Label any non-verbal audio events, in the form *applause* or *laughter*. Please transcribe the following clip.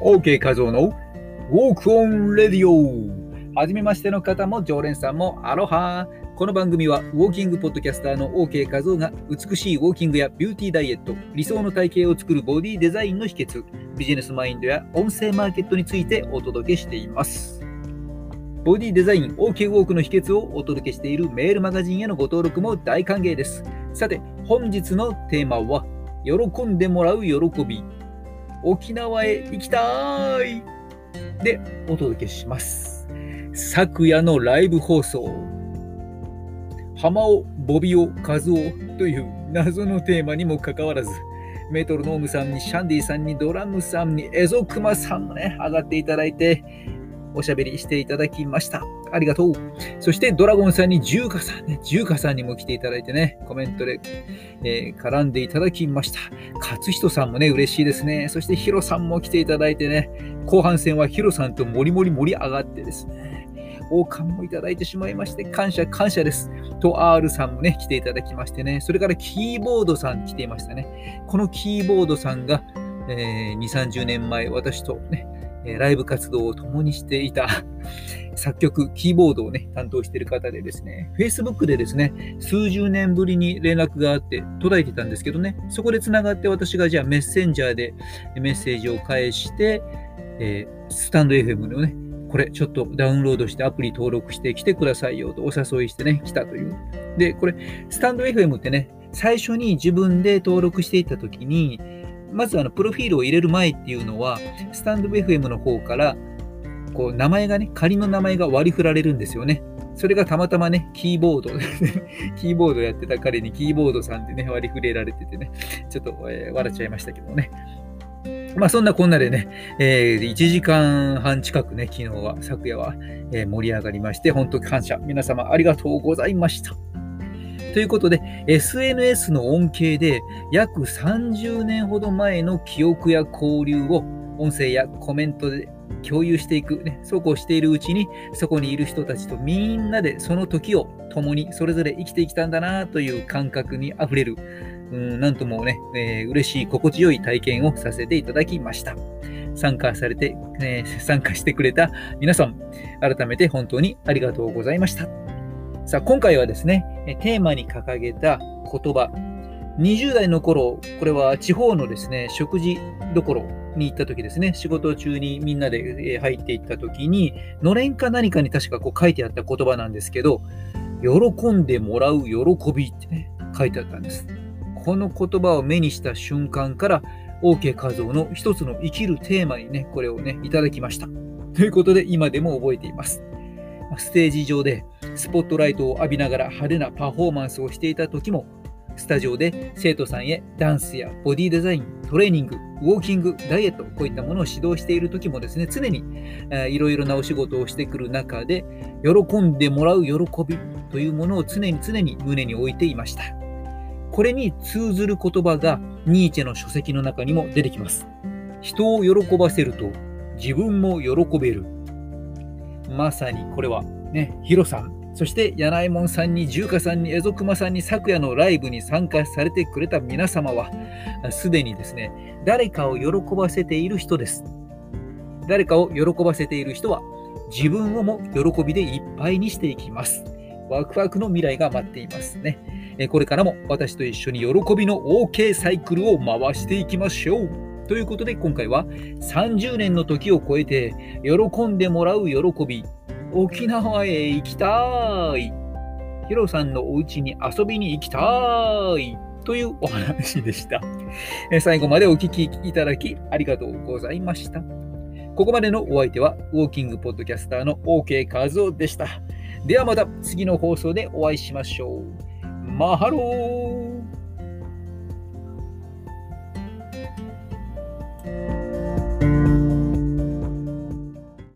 OK 画像のウォークオンレディオはじめましての方も常連さんもアロハこの番組はウォーキングポッドキャスターの OK 画像が美しいウォーキングやビューティーダイエット、理想の体型を作るボディデザインの秘訣、ビジネスマインドや音声マーケットについてお届けしています。ボディデザイン OK ウォークの秘訣をお届けしているメールマガジンへのご登録も大歓迎です。さて、本日のテーマは、喜んでもらう喜び。沖縄へ行きたいでお届けします。昨夜のライブ放送。浜尾、ボビオ、カズオという謎のテーマにもかかわらず、メトロノームさんにシャンディさんにドラムさんにエゾクマさんもね、上がっていただいて、おしゃべりしていただきました。ありがとう。そしてドラゴンさんにジューカさんね、ジューカさんにも来ていただいてね、コメントで、えー、絡んでいただきました。勝人さんもね、嬉しいですね。そしてヒロさんも来ていただいてね、後半戦はヒロさんともりもり盛り上がってですね、王冠もいただいてしまいまして、感謝感謝です。と R さんもね、来ていただきましてね、それからキーボードさん来ていましたね。このキーボードさんが、えー、2、30年前、私とね、ライブ活動を共にしていた *laughs* 作曲、キーボードをね、担当している方でですね、Facebook でですね、数十年ぶりに連絡があって途絶えてたんですけどね、そこでつながって私がじゃあメッセンジャーでメッセージを返して、えー、スタンド FM のね、これちょっとダウンロードしてアプリ登録して来てくださいよとお誘いしてね、来たという。で、これ、スタンド FM ってね、最初に自分で登録していったときに、まずあのプロフィールを入れる前っていうのは、スタンド FM の方から、こう名前がね、仮の名前が割り振られるんですよね。それがたまたまね、キーボード、*laughs* キーボードやってた彼にキーボードさんでね、割り振れられててね、ちょっと、えー、笑っちゃいましたけどね。まあそんなこんなでね、えー、1時間半近くね、昨日は、昨夜は、えー、盛り上がりまして、本当に感謝。皆様ありがとうございました。ということで、SNS の恩恵で約30年ほど前の記憶や交流を音声やコメントで共有していく、ね、そうこうしているうちに、そこにいる人たちとみんなでその時を共にそれぞれ生きてきたんだなという感覚にあふれる、うん、なんともね、えー、嬉しい、心地よい体験をさせていただきました。参加されて、えー、参加してくれた皆さん、改めて本当にありがとうございました。さあ、今回はですね、テーマに掲げた言葉、20代の頃、これは地方のですね、食事どころに行った時ですね、仕事中にみんなで入っていった時に、のれんか何かに確かこう書いてあった言葉なんですけど、喜んでもらう喜びってね、書いてあったんです。この言葉を目にした瞬間から、OK 画像の一つの生きるテーマにね、これをね、いただきました。ということで、今でも覚えています。ステージ上でスポットライトを浴びながら派手なパフォーマンスをしていた時も、スタジオで生徒さんへダンスやボディデザイン、トレーニング、ウォーキング、ダイエット、こういったものを指導している時もですね、常にいろいろなお仕事をしてくる中で、喜んでもらう喜びというものを常に常に胸に置いていました。これに通ずる言葉がニーチェの書籍の中にも出てきます。人を喜ばせると自分も喜べる。まさにこれはね、ヒロさん、そして柳井門さんに、重華さんに、エゾクマさんに、昨夜のライブに参加されてくれた皆様は、すでにですね、誰かを喜ばせている人です。誰かを喜ばせている人は、自分をも喜びでいっぱいにしていきます。ワクワクの未来が待っていますね。これからも私と一緒に喜びの OK サイクルを回していきましょう。ということで今回は30年の時を超えて喜んでもらう喜び、沖縄へ行きたい。ヒロさんのお家に遊びに行きたい。というお話でした。最後までお聞きいただきありがとうございました。ここまでのお相手はウォーキングポッドキャスターの OK 和夫でした。ではまた次の放送でお会いしましょう。マハロー